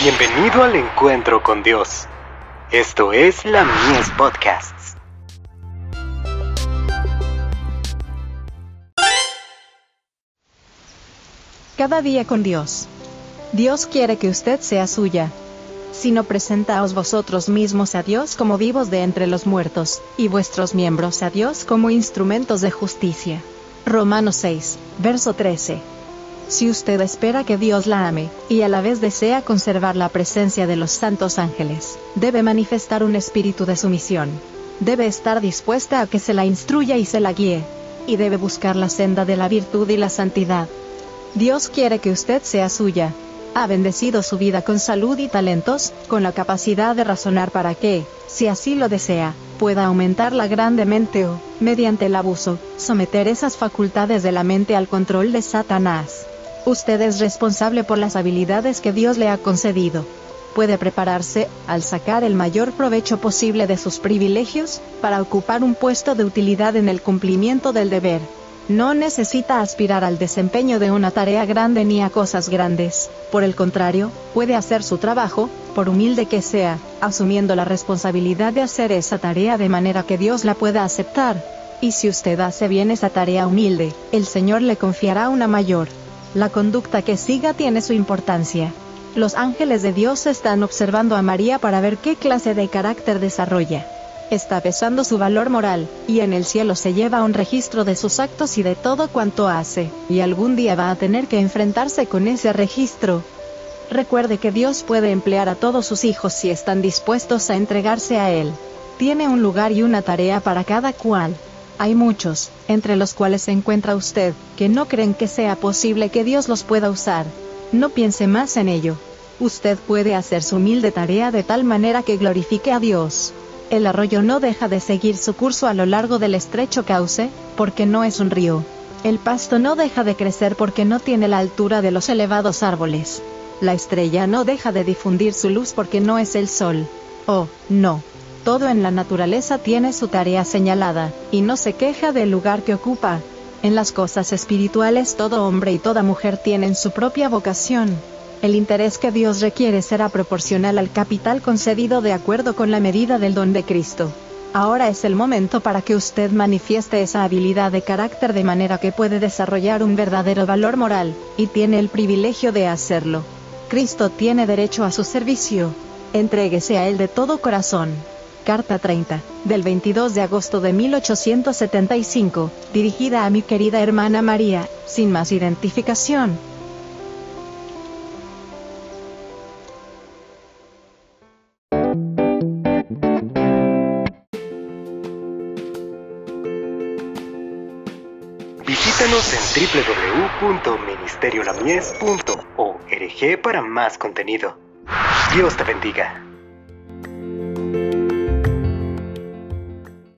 Bienvenido al encuentro con Dios. Esto es la Mies Podcasts. Cada día con Dios. Dios quiere que usted sea suya. Si no presentaos vosotros mismos a Dios como vivos de entre los muertos, y vuestros miembros a Dios como instrumentos de justicia. Romanos 6, verso 13. Si usted espera que Dios la ame, y a la vez desea conservar la presencia de los santos ángeles, debe manifestar un espíritu de sumisión. Debe estar dispuesta a que se la instruya y se la guíe. Y debe buscar la senda de la virtud y la santidad. Dios quiere que usted sea suya. Ha bendecido su vida con salud y talentos, con la capacidad de razonar para que, si así lo desea, pueda aumentarla grandemente o, mediante el abuso, someter esas facultades de la mente al control de Satanás. Usted es responsable por las habilidades que Dios le ha concedido. Puede prepararse, al sacar el mayor provecho posible de sus privilegios, para ocupar un puesto de utilidad en el cumplimiento del deber. No necesita aspirar al desempeño de una tarea grande ni a cosas grandes. Por el contrario, puede hacer su trabajo, por humilde que sea, asumiendo la responsabilidad de hacer esa tarea de manera que Dios la pueda aceptar. Y si usted hace bien esa tarea humilde, el Señor le confiará una mayor. La conducta que siga tiene su importancia. Los ángeles de Dios están observando a María para ver qué clase de carácter desarrolla. Está pesando su valor moral, y en el cielo se lleva un registro de sus actos y de todo cuanto hace, y algún día va a tener que enfrentarse con ese registro. Recuerde que Dios puede emplear a todos sus hijos si están dispuestos a entregarse a Él. Tiene un lugar y una tarea para cada cual. Hay muchos, entre los cuales se encuentra usted, que no creen que sea posible que Dios los pueda usar. No piense más en ello. Usted puede hacer su humilde tarea de tal manera que glorifique a Dios. El arroyo no deja de seguir su curso a lo largo del estrecho cauce, porque no es un río. El pasto no deja de crecer porque no tiene la altura de los elevados árboles. La estrella no deja de difundir su luz porque no es el sol. Oh, no todo en la naturaleza tiene su tarea señalada, y no se queja del lugar que ocupa. En las cosas espirituales todo hombre y toda mujer tienen su propia vocación. El interés que Dios requiere será proporcional al capital concedido de acuerdo con la medida del don de Cristo. Ahora es el momento para que usted manifieste esa habilidad de carácter de manera que puede desarrollar un verdadero valor moral, y tiene el privilegio de hacerlo. Cristo tiene derecho a su servicio. Entréguese a Él de todo corazón. Carta 30, del 22 de agosto de 1875, dirigida a mi querida hermana María, sin más identificación. Visítanos en www.ministeriolamies.org para más contenido. Dios te bendiga.